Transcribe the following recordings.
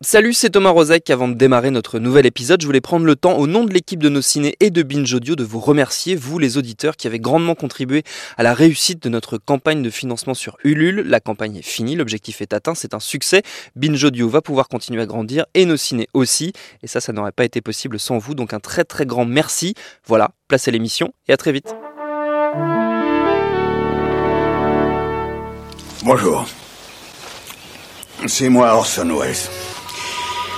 Salut, c'est Thomas Rozek. Avant de démarrer notre nouvel épisode, je voulais prendre le temps, au nom de l'équipe de nos ciné et de Binge Audio, de vous remercier, vous les auditeurs, qui avez grandement contribué à la réussite de notre campagne de financement sur Ulule. La campagne est finie, l'objectif est atteint, c'est un succès. Binge Audio va pouvoir continuer à grandir et nos ciné aussi. Et ça, ça n'aurait pas été possible sans vous. Donc un très très grand merci. Voilà, place à l'émission et à très vite. Bonjour. C'est moi Orson Welles.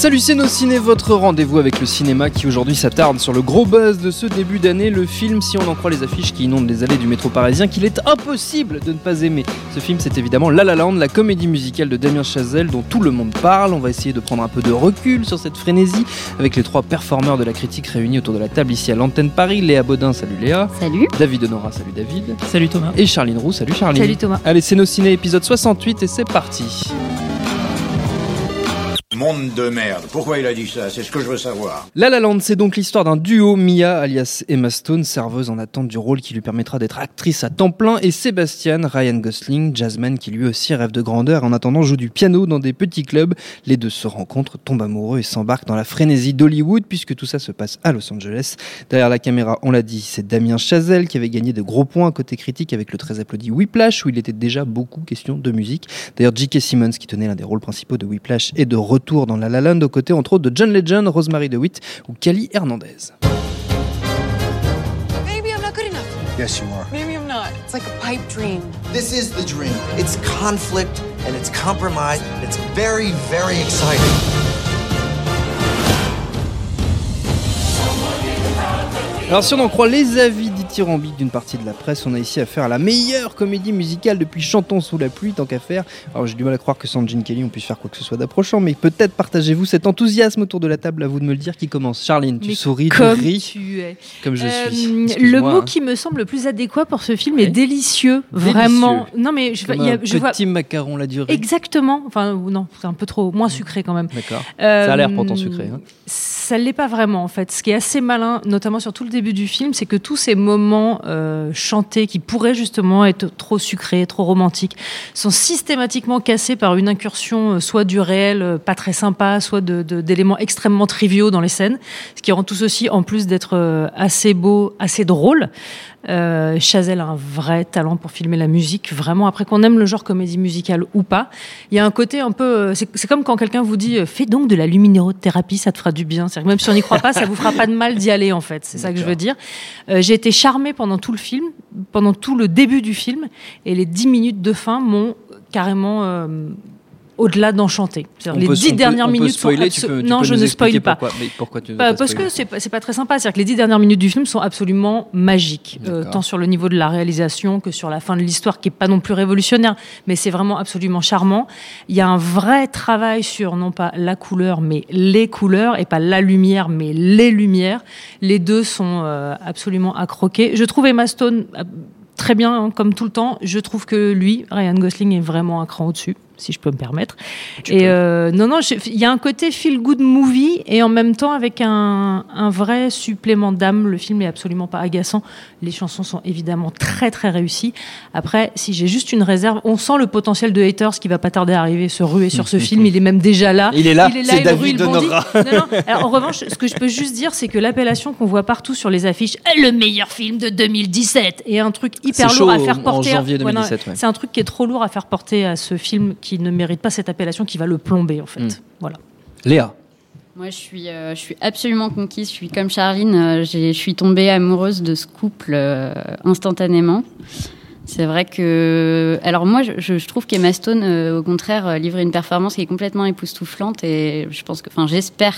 Salut c'est nos ciné, votre rendez-vous avec le cinéma qui aujourd'hui s'attarde sur le gros buzz de ce début d'année, le film si on en croit les affiches qui inondent les allées du métro parisien qu'il est impossible de ne pas aimer. Ce film c'est évidemment La La Land, la comédie musicale de Damien Chazelle dont tout le monde parle. On va essayer de prendre un peu de recul sur cette frénésie avec les trois performeurs de la critique réunis autour de la table ici à l'antenne Paris. Léa Baudin, salut Léa. Salut. David Honora, salut David. Salut Thomas. Et Charline Roux, salut Charline. Salut Thomas. Allez c'est nos ciné épisode 68 et c'est parti. Monde de merde. Pourquoi il a dit ça? C'est ce que je veux savoir. La La Land, c'est donc l'histoire d'un duo, Mia alias Emma Stone, serveuse en attente du rôle qui lui permettra d'être actrice à temps plein, et Sébastien, Ryan Gosling, jazzman qui lui aussi rêve de grandeur, en attendant joue du piano dans des petits clubs. Les deux se rencontrent, tombent amoureux et s'embarquent dans la frénésie d'Hollywood, puisque tout ça se passe à Los Angeles. Derrière la caméra, on l'a dit, c'est Damien Chazelle qui avait gagné de gros points côté critique avec le très applaudi Whiplash, où il était déjà beaucoup question de musique. D'ailleurs, J.K. Simmons, qui tenait l'un des rôles principaux de Whiplash, est de retour dans La La Land aux côtés entre autres de John Legend, Rosemary DeWitt ou Cali Hernandez. Maybe I'm not good enough. Yes, you are. Maybe I'm not. It's like a pipe dream. This is the dream. It's conflict and it's compromise. And it's very, very exciting. Alors si on en croit les avis dithyrambiques d'une partie de la presse, on a ici affaire à la meilleure comédie musicale depuis Chantons sous la pluie, tant qu'à faire. Alors j'ai du mal à croire que sans Gene Kelly on puisse faire quoi que ce soit d'approchant, mais peut-être partagez-vous cet enthousiasme autour de la table, à vous de me le dire qui commence. Charline, tu Mais souris, tu ris, tu es. comme je Euh, suis. le mot hein. qui me semble le plus adéquat pour ce film est délicieux, Délicieux. vraiment. Non mais je, Comme y a- un je vois petit macaron la durée. exactement. Enfin non, c'est un peu trop moins sucré quand même. D'accord. Euh, Ça a l'air pourtant sucré. hein. Ça l'est pas vraiment en fait. Ce qui est assez malin, notamment sur tout le début du film, c'est que tous ces moments euh, chantés qui pourraient justement être trop sucrés, trop romantiques, sont systématiquement cassés par une incursion euh, soit du réel euh, pas très sympa, soit de- de- d'éléments extrêmement triviaux dans les scènes, ce qui rend tout ceci en plus d'être assez beau, assez drôle. Euh, Chazelle a un vrai talent pour filmer la musique, vraiment. Après qu'on aime le genre comédie musicale ou pas, il y a un côté un peu. euh, C'est comme quand quelqu'un vous dit euh, fais donc de la luminérothérapie, ça te fera du bien. Même si on n'y croit pas, ça vous fera pas de mal d'y aller en fait. C'est ça que je veux dire. Euh, J'ai été charmée pendant tout le film, pendant tout le début du film, et les dix minutes de fin m'ont carrément. euh, au-delà d'enchanté. On Les dix dernières peut minutes spoiler, sont tu peux- tu non, peux je ne spoil pas. pourquoi- mais pourquoi tu veux Bah, pas parce que c'est pas, c'est pas très sympa. C'est-à-dire que les dix dernières minutes du film sont absolument magiques, euh, tant sur le niveau de la réalisation que sur la fin de l'histoire, qui est pas non plus révolutionnaire, mais c'est vraiment absolument charmant. Il y a un vrai travail sur non pas la couleur, mais les couleurs, et pas la lumière, mais les lumières. Les deux sont euh, absolument à croquer. Je trouve Emma Stone euh, très bien, hein, comme tout le temps. Je trouve que lui, Ryan Gosling, est vraiment un cran au-dessus, si je peux me permettre. et euh, non, non, il y a un côté feel good movie et en même temps avec un, un vrai supplément d'âme. Le film est absolument pas agaçant. Les chansons sont évidemment très très réussies. Après, si j'ai juste une réserve, on sent le potentiel de haters qui va pas tarder à arriver, se ruer sur ce film. Il est même déjà là. Il est là, il rue, David il bondit. Honora. Non, non. Alors, en revanche, ce que je peux juste dire, c'est que l'appellation qu'on voit partout sur les affiches, le meilleur film de 2017, est un truc hyper lourd chaud à faire en porter. janvier Ouais, non, 2017, ouais. C'est un truc qui est trop lourd à faire porter à ce film qui ne mérite pas cette appellation, qui va le plomber en fait. Mm. Voilà. Léa. Moi, je suis, euh, je suis absolument conquise. Je suis comme Charline. euh, j'ai- je suis tombée amoureuse de ce couple euh, instantanément. C'est vrai que. Alors, moi, je, je trouve qu'Emma Stone, euh, au contraire, euh, livre une performance qui est complètement époustouflante et je pense que. Enfin, j'espère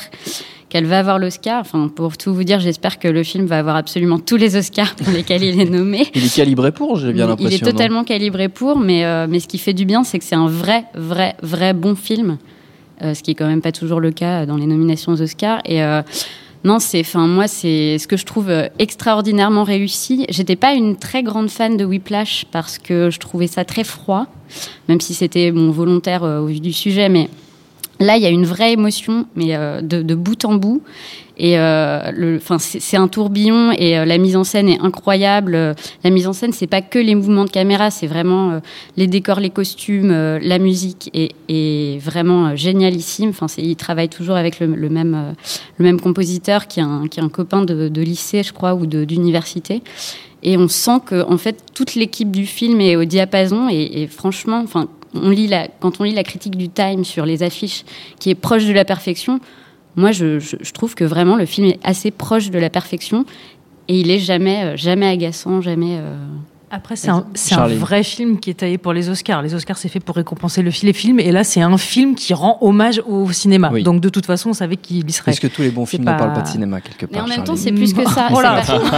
qu'elle va avoir l'Oscar. Enfin, pour tout vous dire, j'espère que le film va avoir absolument tous les Oscars pour lesquels il est nommé. Il est calibré pour, j'ai bien l'impression. Il est totalement calibré pour, mais, euh, mais ce qui fait du bien, c'est que c'est un vrai, vrai, vrai bon film. Euh, ce qui est quand même pas toujours le cas dans les nominations aux Oscars. Et euh, non, c'est, enfin moi, c'est ce que je trouve extraordinairement réussi. J'étais pas une très grande fan de Whiplash parce que je trouvais ça très froid, même si c'était mon volontaire au vu du sujet, mais Là, il y a une vraie émotion, mais euh, de, de bout en bout. Et euh, c'est un tourbillon et euh, la mise en scène est incroyable. La mise en scène, c'est pas que les mouvements de caméra, c'est vraiment euh, les décors, les costumes, euh, la musique est, est vraiment euh, génialissime. Enfin, il travaille toujours avec le, le même le même compositeur qui est un qui est un copain de, de lycée, je crois, ou d'université. Et on sent que en fait toute l'équipe du film est au diapason et, et franchement, enfin, on lit la, quand on lit la critique du Time sur les affiches, qui est proche de la perfection, moi je, trouve que vraiment le film est assez proche de la perfection et il est jamais euh, jamais agaçant, jamais. euh, Après, c'est un, c'est un Charlie. vrai film qui est taillé pour les Oscars. Les Oscars, c'est fait pour récompenser le les films. Et là, c'est un film qui rend hommage au cinéma. Oui. Donc, de toute façon, on savait qu'il y serait. Est-ce que tous les bons C'est films pas- ne parlent pas de cinéma quelque Mais part en même temps, c'est plus que ça. Oh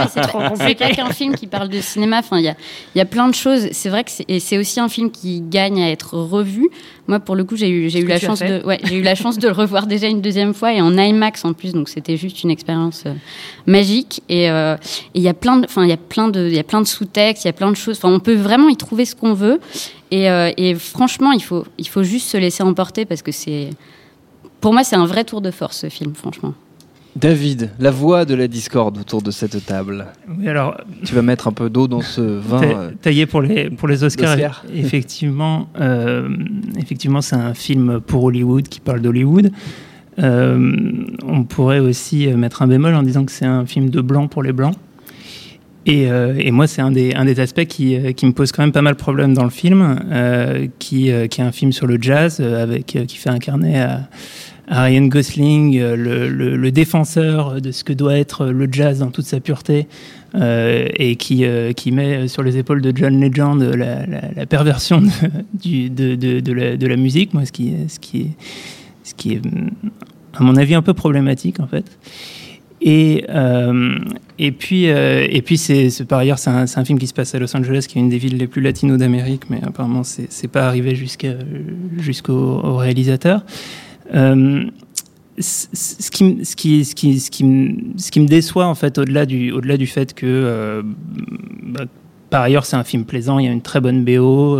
C'est pas- mais qu'un film qui parle de cinéma. Enfin, il y a, il y a plein de choses. C'est vrai que c'est, et c'est aussi un film qui gagne à être revu. Moi, pour le coup, j'ai eu, j'ai eu la chance de, ouais, j'ai eu la chance de le revoir déjà une deuxième fois et en IMAX en plus. Donc, c'était juste une expérience euh, magique. Et euh, et il y a plein de, enfin, il y a plein de, il y a plein de sous-textes, il y a plein de choses. Enfin, on peut vraiment y trouver ce qu'on veut. Et, euh, et franchement, il faut, il faut juste se laisser emporter parce que c'est, pour moi, c'est un vrai tour de force ce film, franchement. David, la voix de la discorde autour de cette table. Oui, alors, Tu vas mettre un peu d'eau dans ce vin. euh, taillé pour les, pour les Oscars, effectivement, euh, effectivement c'est un film pour Hollywood qui parle d'Hollywood. Euh, on pourrait aussi mettre un bémol en disant que c'est un film de blanc pour les blancs. Et, euh, et moi, c'est un des, un des aspects qui, euh, qui me pose quand même pas mal de problèmes dans le film, euh, qui, qui est un film sur le jazz, avec, qui fait incarner à, à Ryan Gosling, le, le- le défenseur de ce que doit être le jazz dans toute sa pureté, euh, et qui, euh, qui met sur les épaules de John Legend la, la- la perversion de, du- de, de- de la, de la musique, moi, ce qui, ce qui ce qui est, à mon avis, un peu problématique en fait. Et, euh, et puis, euh, et puis c'est, par ailleurs, c'est un, film qui se passe à Los Angeles, qui est une des villes les plus latino d'Amérique, mais apparemment, c'est, c'est pas arrivé jusqu'au au réalisateur. Ce qui, me déçoit, en fait, au-delà du, au-delà du fait que, euh, bah, par ailleurs, c'est un film plaisant, il y a une très bonne BO.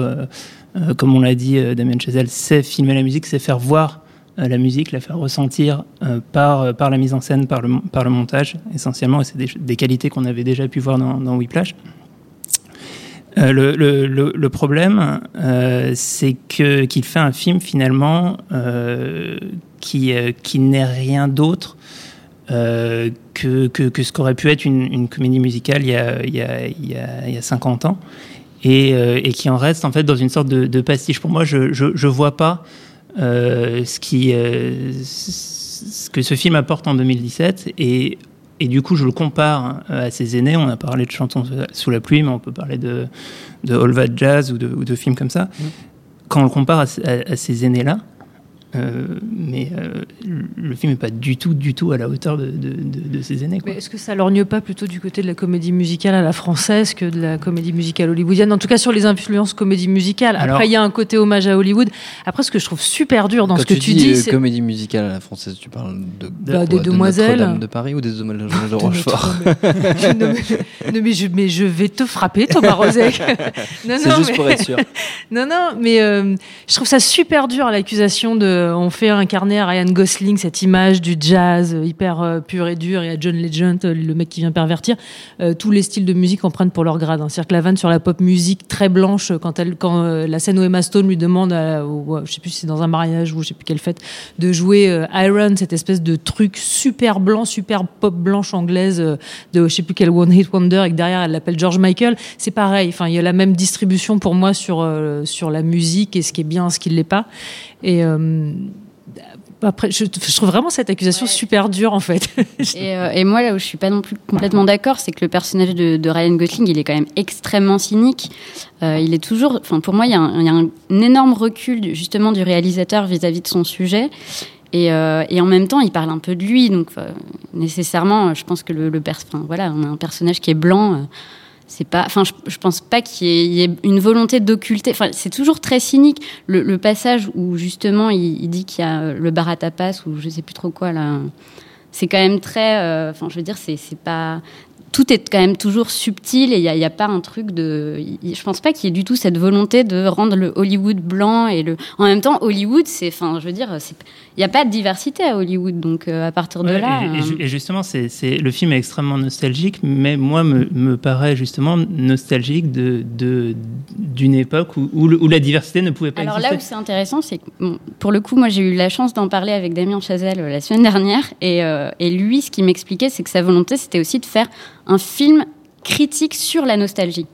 comme on l'a dit, Damien Chazelle sait filmer la musique, c'est faire voir la musique, la faire ressentir euh, par, euh, par la mise en scène, par le, par le montage, essentiellement, et c'est des, qualités qu'on avait déjà pu voir dans, dans Whiplash. Euh, le, le, le, problème, euh, c'est que qu'il fait un film finalement euh, qui, euh, qui n'est rien d'autre euh, que, que, que ce qu'aurait pu être une, comédie musicale il y a, il y a, il y a, il y a 50 ans et, euh, et qui en reste en fait dans une sorte de, de pastiche. Pour moi, je je vois pas euh, ce qui euh, ce que ce film apporte en 2017 et et du coup, je le compare euh, à ses aînés. On a parlé de Chantons sous la pluie, mais on peut parler de, de All That Jazz ou de, ou de films comme ça. Quand on le compare à, à- à ces aînés-là, euh, mais euh, le film n'est pas du tout, du tout à la hauteur de, de, de- de ses aînés. Quoi. Mais est-ce que ça lorgne pas plutôt du côté de la comédie musicale à la française que de la comédie musicale hollywoodienne En tout cas, sur les influences comédie musicale. Après, Alors- il y a un côté hommage à Hollywood. Après, ce que je trouve super dur dans Quand ce que tu, dis, dis, euh, c'est comédie musicale à la française, tu parles de, Bah, des Demoiselles. Notre-Dame de Paris ou des Demoiselles de Rochefort? non, mais, non, mais je, mais je vais te frapper, Thomas Rozek. non, C'est non, juste mais- pour être sûr. Non, non, mais euh, je trouve ça super dur l'accusation de. On fait incarner à Ryan Gosling cette image du jazz euh, hyper euh, pur et dur et à John Legend, euh, le mec qui vient pervertir. Euh, tous les styles de musique en prennent pour leur grade. hein. C'est-à-dire que la vanne sur la pop musique très blanche, euh, quand, elle, quand euh, la scène où Emma Stone lui demande, à, au- je sais plus si c'est dans un mariage ou je sais plus quelle fête, de jouer euh, Iron, cette espèce de truc super blanc, super pop blanche anglaise euh, de je sais plus quel One Hit Wonder et derrière elle l'appelle George Michael, c'est pareil. Enfin, il y a la même distribution pour moi sur euh, sur la musique et ce qui est bien, ce qui l'est pas. Et euh, après, je, je trouve vraiment cette accusation super dure en fait. Et, euh, et moi, là où je suis pas non plus complètement d'accord, c'est que le personnage de, de Ryan Gosling, il est quand même extrêmement cynique. Euh, il est toujours, enfin, pour moi, il y, a un, il y a un énorme recul justement du réalisateur vis-à-vis de son sujet. Et, euh, et en même temps, il parle un peu de lui, donc nécessairement, je pense que le, le pers- voilà, on a un personnage qui est blanc. C'est pas, enfin, je, pense pas qu'il y, ait- une volonté d'occulter. C'est toujours très cynique. Le, passage où justement il, dit qu'il y a euh, le bar à tapas ou je sais plus trop quoi là, c'est quand même très. euh, Enfin, je veux dire, c'est pas. Tout est quand même toujours subtil et il n'y a, pas un truc de. Je pense pas qu'il y ait du tout cette volonté de rendre le Hollywood blanc et le. En même temps, Hollywood, c'est. Enfin, je veux dire, il n'y a pas de diversité à Hollywood, donc euh, à partir de Ouais, là. et, euh, et justement, c'est, le film est extrêmement nostalgique, mais moi, me, me paraît justement nostalgique de, de, d'une époque où, où, le- où la diversité ne pouvait pas Alors exister. là où c'est intéressant, c'est que bon, pour le coup, moi j'ai eu la chance d'en parler avec Damien Chazelle euh, la semaine dernière, et, euh, et lui, ce qu'il m'expliquait, c'est que sa volonté, c'était aussi de faire un film critique sur la nostalgie.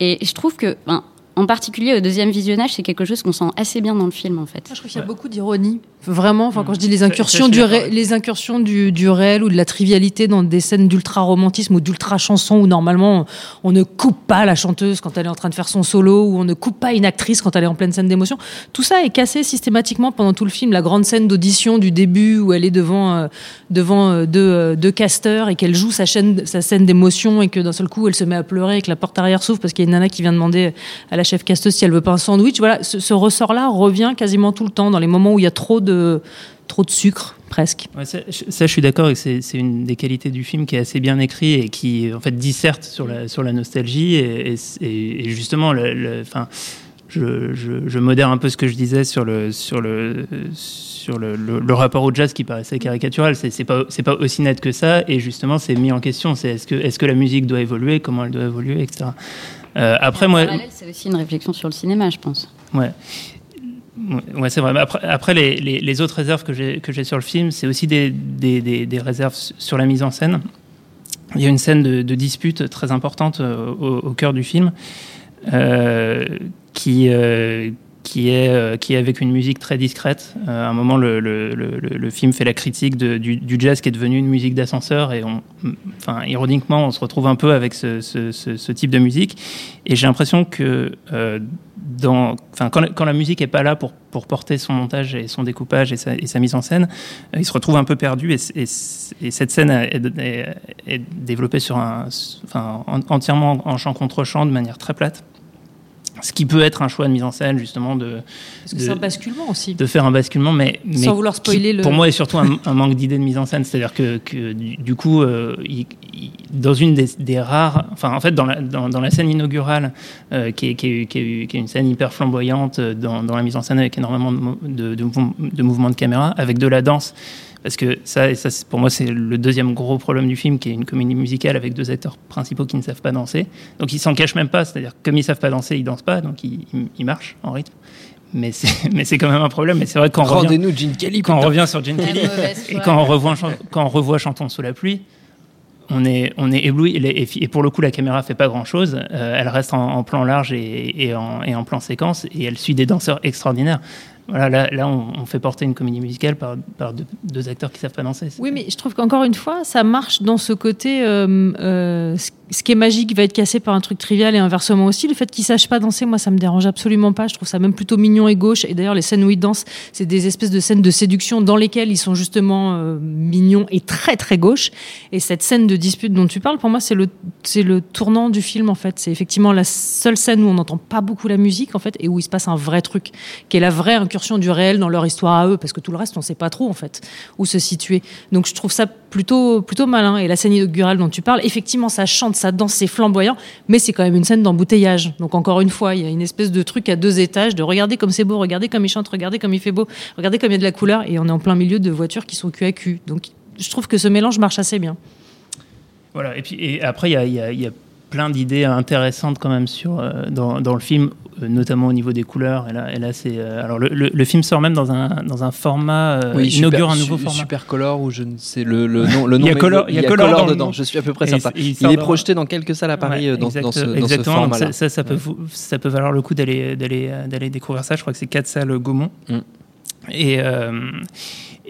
Et je trouve que, ben, en particulier au deuxième visionnage, c'est quelque chose qu'on sent assez bien dans le film, en fait. Moi, je trouve qu'il y a beaucoup d'ironie. Vraiment, enfin, quand je dis les Ça- ça, incursions, du, ré- les incursions du, du réel ou de la trivialité dans des scènes d'ultra-romantisme ou d'ultra-chanson où normalement on ne coupe pas la chanteuse quand elle est en train de faire son solo ou on ne coupe pas une actrice quand elle est en pleine scène d'émotion. Tout ça est cassé systématiquement pendant tout le film. La grande scène d'audition du début où elle est devant, euh, devant euh, deux, euh, deux casteurs et qu'elle joue sa, chaîne, sa scène d'émotion et que d'un seul coup elle se met à pleurer et que la porte arrière s'ouvre parce qu'il y a une nana qui vient demander à la chef casteuse si elle veut pas un sandwich. Voilà, ce, ressort-là revient quasiment tout le temps dans les moments où il y a trop de, trop de sucre, presque. Ça, je- suis d'accord c'est une des qualités du film qui est assez bien écrit et qui en fait disserte sur la, sur la nostalgie et, et- justement, le, le- je, je, je modère un peu ce que je disais sur le, sur le, sur le, le- le rapport au jazz qui paraissait caricatural. C'est c'est pas, c'est pas aussi net que ça et justement, c'est mis en question. C'est est-ce que, est-ce que la musique doit évoluer, comment elle doit évoluer, etc. Euh, après, En moi, c'est aussi une réflexion sur le cinéma, je pense. Ouais. Ouais, c'est vrai. Mais Après, après les, les- les autres réserves que j'ai que j'ai sur le film, c'est aussi des, des, des- des réserves sur la mise en scène. Il y a une scène de, de dispute très importante euh, au, au cœur du film, euh, qui, euh, euh, qui est avec une musique très discrète. Euh, à un moment, le, film fait la critique du, jazz qui est devenu une musique d'ascenseur, et ironiquement, on se retrouve un peu avec ce, type de musique. Et j'ai l'impression que quand, la- musique est pas là pour, porter son montage et son découpage et sa, mise en scène, il se retrouve un peu perdu. Et, cette scène est, développée sur entièrement en chant contre chant de manière très plate. Ce qui peut être un choix de mise en scène, justement, de, Parce que de- c'est un basculement aussi. de faire un basculement, mais, mais Sans vouloir spoiler qui, le- pour moi est surtout un, un manque d'idée de mise en scène. C'est-à-dire que, que du, coup, euh, il- il- dans une des, des rares, enfin en fait dans la, dans, dans la scène inaugurale, euh, qui, est, qui, est, qui, est, qui est une scène hyper flamboyante euh, dans, dans la mise en scène avec énormément de mouvements de caméra, avec de la danse. Parce que ça, et ça c'est- pour moi, c'est le deuxième gros problème du film, qui est une comédie musicale avec deux acteurs principaux qui ne savent pas danser. Donc ils s'en cachent même pas, c'est-à-dire que comme ils savent pas danser, ils dansent pas, donc ils, ils- ils marchent en rythme. Mais c'est, mais c'est quand même un problème. Mais c'est vrai que quand on revient, Rendez-nous Gene Kelly. quand on revient sur Gene Kelly et quand on revoit, quand on revoit Chantons sous la pluie, on est, on est ébloui. Et, pour le coup, la caméra fait pas grand chose. elle reste en, en plan large et, et en, et en plan séquence et elle suit des danseurs extraordinaires. Voilà, là, là on, on fait porter une comédie musicale par, par deux, acteurs qui savent pas danser. Oui, mais je trouve qu'encore une fois, ça marche dans ce côté. euh, euh, ce- qui est magique va être cassé par un truc trivial et inversement aussi. Le fait qu'ils sachent pas danser, moi, ça me dérange absolument pas. Je trouve ça même plutôt mignon et gauche. Et d'ailleurs, les scènes où ils dansent, c'est des espèces de scènes de séduction dans lesquelles ils sont justement euh, mignons et très très gauche. Et cette scène de dispute dont tu parles, pour moi, c'est le c'est le tournant du film en fait. C'est effectivement la seule scène où on n'entend pas beaucoup la musique en fait et où il se passe un vrai truc, qui est la vraie incursion du réel dans leur histoire à eux, parce que tout le reste, on sait pas trop en fait où se situer. Donc je trouve ça plutôt plutôt malin. Et la scène inaugurale dont tu parles, effectivement, ça chante, ça danse, c'est flamboyant, mais c'est quand même une scène d'embouteillage. Donc encore une fois, il y a une espèce de truc à deux étages, de regarder comme c'est beau, regarder comme il chante, regarder comme il fait beau, regarder comme il y a de la couleur, et on est en plein milieu de voitures qui sont cul à cul. Donc je trouve que ce mélange marche assez bien. Voilà, et puis et après, il y a, plein d'idées intéressantes quand même sur, euh, dans, dans le film, euh, notamment au niveau des couleurs. Et là, et là c'est. euh, alors, le, le- le film sort même dans un, dans un format. Oui, inaugure super, un nouveau su- format. Super Color ou je ne sais le, le nom. Le Il y nom a Color- il y a Color dedans. nom. Je suis à peu près certain. il- est dans- projeté dans quelques salles à Paris Ouais, dans, dans ce, exact- dans ce exactement. Donc format-là. ça, ça, peut, ça peut valoir le coup d'aller d'aller d'aller découvrir ça. Je crois que c'est quatre salles Gaumont. Mm. Et euh,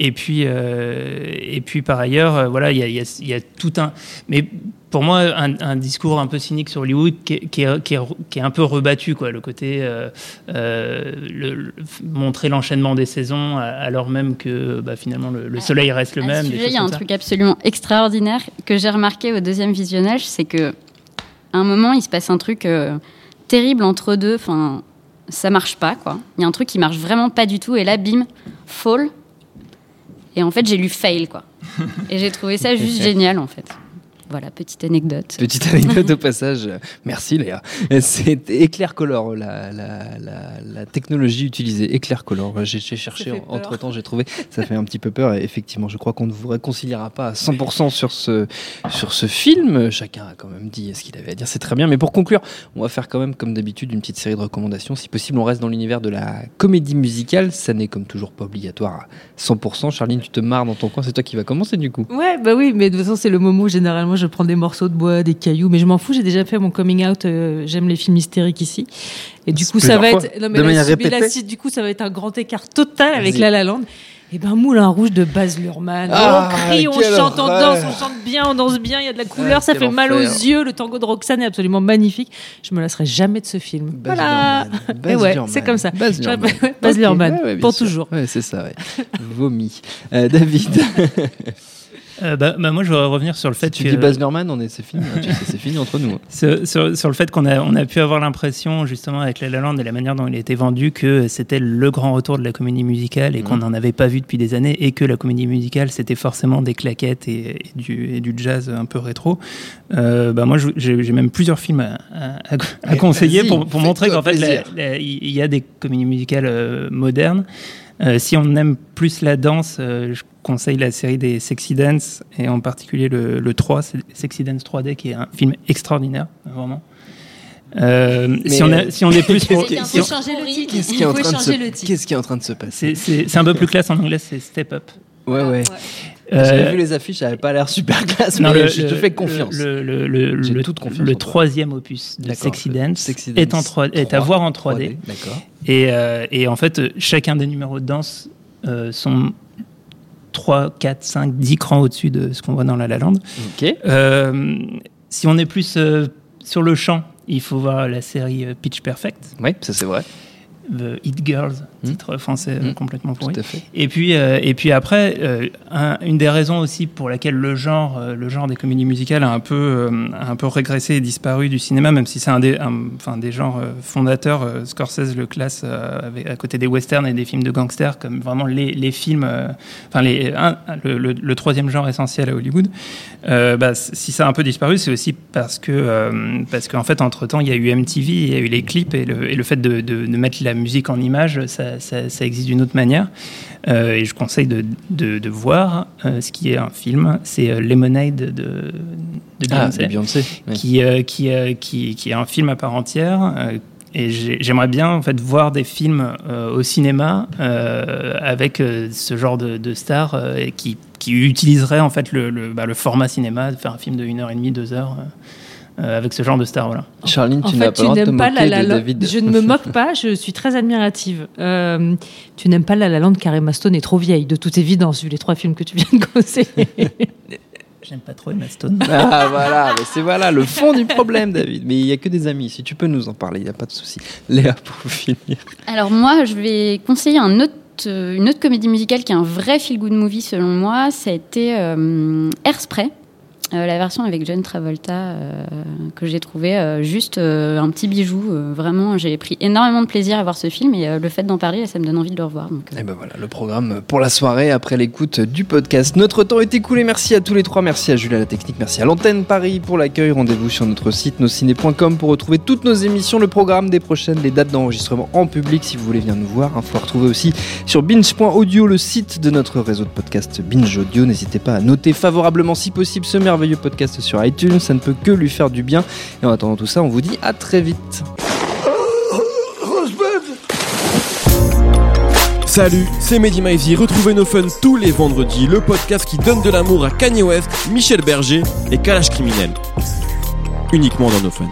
Et puis, euh, et puis par ailleurs, euh, voilà, il y a, il y a- il y a tout un. Mais pour moi, un, un discours un peu cynique sur Hollywood qui est, qui est- qui est- qui est un peu rebattu, quoi. Le côté euh, euh, le- le- montrer l'enchaînement des saisons, alors même que bah, finalement le, le soleil reste le À même. il y a un ça. truc absolument extraordinaire que j'ai remarqué au deuxième visionnage, c'est que à un moment, il se passe un truc euh, terrible entre deux. Enfin, ça marche pas, quoi. Il y a un truc qui marche vraiment pas du tout, et là, bim, fall. Et en fait, j'ai lu fail, quoi. Et j'ai trouvé ça juste génial, en fait. Voilà, petite anecdote. Petite anecdote au passage. Merci Léa. C'est Éclair Color, la, la, la, la technologie utilisée. Éclair Color. J'ai cherché, fait peur. entre temps j'ai trouvé. Ça fait un petit peu peur. Et effectivement, je crois qu'on ne vous réconciliera pas à 100% sur ce, sur ce film. Chacun a quand même dit ce qu'il avait à dire. C'est très bien. Mais pour conclure, on va faire quand même, comme d'habitude, une petite série de recommandations. Si possible, on reste dans l'univers de la comédie musicale. Ça n'est comme toujours pas obligatoire à 100%. Charline, tu te marres dans ton coin. C'est toi qui va commencer du coup. Ouais, bah oui, mais de toute façon, c'est le moment où généralement je prends des morceaux de bois, des cailloux, mais je m'en fous, j'ai déjà fait mon coming out, euh, j'aime les films hystériques ici. Et du coup, ça va être. de là, si- là, si- du coup, ça va être un grand écart total avec. La La Land. Et ben, Moulin Rouge de Baz Luhrmann. Ah, on crie, on chante, on danse, on chante bien, on danse bien, il y a de la couleur, Ah, ça fait mal aux yeux. Le tango de Roxane est absolument magnifique. Je me lasserai jamais de ce film. Baz voilà. Et Baz ouais, c'est comme ça. Baz Luhrmann. Baz ouais, ouais, pour sûr. toujours. Ouais, c'est ça, ouais. Vomi. Euh, David, Euh, bah, bah, moi, je voudrais revenir sur le fait tu que dis Baz Luhrmann, on est, c'est fini. hein, tu sais, c'est fini entre nous. hein. sur, sur- sur le fait qu'on a, on a pu avoir l'impression, justement, avec La La Land et la manière dont il a été vendu, que c'était le grand retour de la comédie musicale et qu'on Mhm. n'en avait pas vu depuis des années et que la comédie musicale, c'était forcément des claquettes et, et du, et du jazz un peu rétro. Euh, bah, moi, j'ai même plusieurs films à, à- à Mais conseiller pour, pour montrer qu'en fait, il y a des comédies musicales euh, modernes. Euh, si on aime plus la danse, euh, je conseille la série des Sexy Dance et en particulier le, le 3, c'est Sexy Dance 3D, qui est un film extraordinaire, vraiment. Euh, Mais, si, on euh, est, si on est plus pour. qu'est-ce qui est en Faut train de se, changer le titre. qu'est-ce qui est en train de se passer? C'est- c'est c'est un peu plus classe en anglais, c'est Step Up. Ouais, ouais. Euh, J'avais vu les affiches, ça avait pas l'air super classe, non, mais le- je te fais confiance. Le, le, le, toute confiance troisième opus de Sexy Dance, Sexy est, en Dance 3, est à 3, voir en 3D. D'accord. Et, euh, et en fait, euh, chacun des numéros de danse euh, sont 3, 4, 5, 10 crans au-dessus de ce qu'on voit dans La La Land. Ok. Euh, si on est plus euh, sur le chant, il faut voir la série Pitch Perfect, Ouais, ça c'est vrai. The Hit Girls, Mm. titre français euh, Mm. complètement pourri. Tout à fait. Et puis, euh, et puis après, euh, un- une des raisons aussi pour laquelle le genre, euh, le genre des comédies musicales a un peu, a un peu régressé et disparu du cinéma, même si c'est un des, enfin des genres fondateurs. Scorsese le classe avec- à côté des westerns et des films de gangsters comme vraiment les, les films, enfin les, un- le, le- le troisième genre essentiel à Hollywood. Bah, si ça a un peu disparu, c'est aussi parce que parce qu'en fait entre temps il y a eu MTV, il y a eu les clips et le, et le fait de, de- de mettre la musique en image, ça, ça- ça existe d'une autre manière. Euh, et je conseille de, de- de voir euh, ce qui est un film, c'est euh, Lemonade de, de Ah, Beyoncé, c'est Beyoncé. ouais. qui, euh, qui, qui, qui est un film à part entière. et j'ai- j'aimerais bien en fait voir des films au cinéma avec ce genre de, stars qui, qui utiliseraient en fait le, le, bah, le format cinéma, de faire un film de 1h30, 2 heures euh, avec ce genre de stars. Voilà. Charline, tu n'as pas tu le droit de pas la la de. David. Je ne me moque pas, je suis très admirative. Euh, tu n'aimes pas la La Land car Emma Stone est trop vieille, de toute évidence, vu les trois films que tu viens de conseiller. J'aime pas trop Emma Stone. Ah voilà, mais c'est voilà le fond du problème, David. Mais il y a que des amis. Si tu peux nous en parler, il n'y a pas de souci. Léa, pour finir. Alors moi, je vais conseiller un autre, euh, une autre comédie musicale qui est un vrai feel-good movie selon moi. Ça a été euh, Airspray, euh, la version avec John Travolta euh, que j'ai trouvé euh, juste un petit bijou. Vraiment, j'ai pris énormément de plaisir à voir ce film et le fait d'en parler, ça me donne envie de le revoir. Et ben voilà, le programme pour la soirée après l'écoute du podcast. Notre temps est écoulé. Merci à tous les trois. Merci à Jules à la technique. Merci à l'antenne Paris pour l'accueil. Rendez-vous sur notre site nosciné.com pour retrouver toutes nos émissions, le programme des prochaines, les dates d'enregistrement en public si vous voulez venir nous voir. Il faut retrouver aussi sur binge.audio le site de notre réseau de podcast Binge Audio. N'hésitez pas à noter favorablement si possible ce merveilleux podcast sur iTunes. Ça ne peut que lui faire du bien. Et en attendant tout ça, on vous dit à très vite. Salut, c'est Mehdi Maizy. Retrouvez nos fun tous les vendredis, le podcast qui donne de l'amour à Kanye West, Michel Berger et Kalash Criminel. Uniquement dans nos fun.